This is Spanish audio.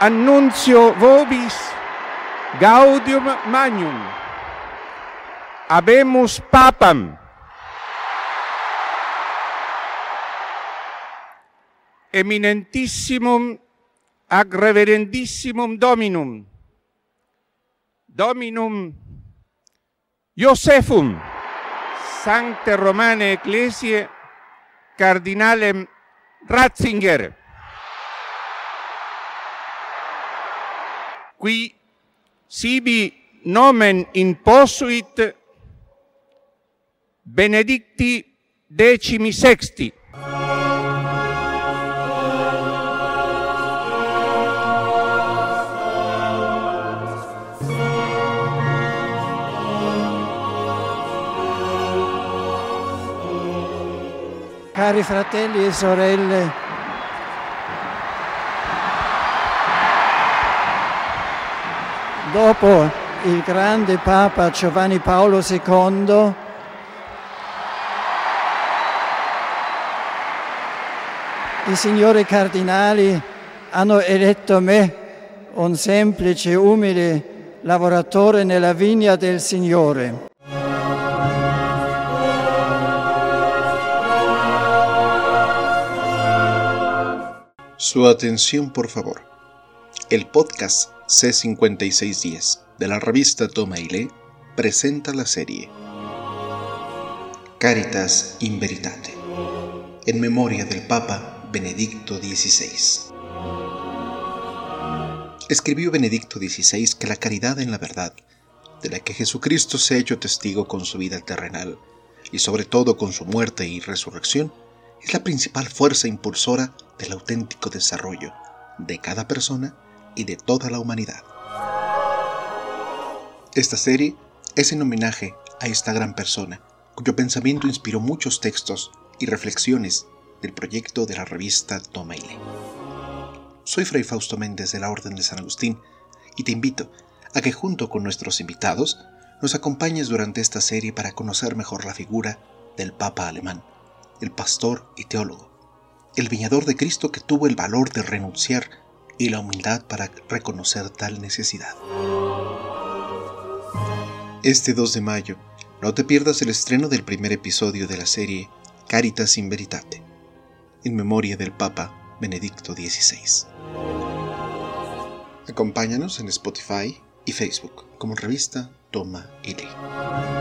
annuncio vobis gaudium magnum. Habemus papam. Eminentissimum ag reverendissimum dominum. Dominum Josephum. Sancte Romane Ecclesiae Cardinalem Ratzinger. Qui sibi nomen imposuit benedicti decimi sexti. Cari fratelli e sorelle, dopo il grande Papa Giovanni Paolo II, i signori cardinali hanno eletto me, un semplice, umile lavoratore nella vigna del Signore. Su atención, por favor. El podcast C5610 de la revista Toma y Lee presenta la serie Caritas in Veritate, en memoria del Papa Benedicto XVI. Escribió Benedicto XVI que la caridad en la verdad, de la que Jesucristo se ha hecho testigo con su vida terrenal y sobre todo con su muerte y resurrección, es la principal fuerza impulsora del auténtico desarrollo de cada persona y de toda la humanidad. Esta serie es en homenaje a esta gran persona, cuyo pensamiento inspiró muchos textos y reflexiones del proyecto de la revista Toma y Lee. Soy Fray Fausto Méndez de la Orden de San Agustín y te invito a que junto con nuestros invitados nos acompañes durante esta serie para conocer mejor la figura del Papa alemán, el pastor y teólogo, el viñador de Cristo que tuvo el valor de renunciar y la humildad para reconocer tal necesidad. Este 2 de mayo, no te pierdas el estreno del primer episodio de la serie Caritas in Veritate, en memoria del Papa Benedicto XVI. Acompáñanos en Spotify y Facebook como revista Toma y Lee.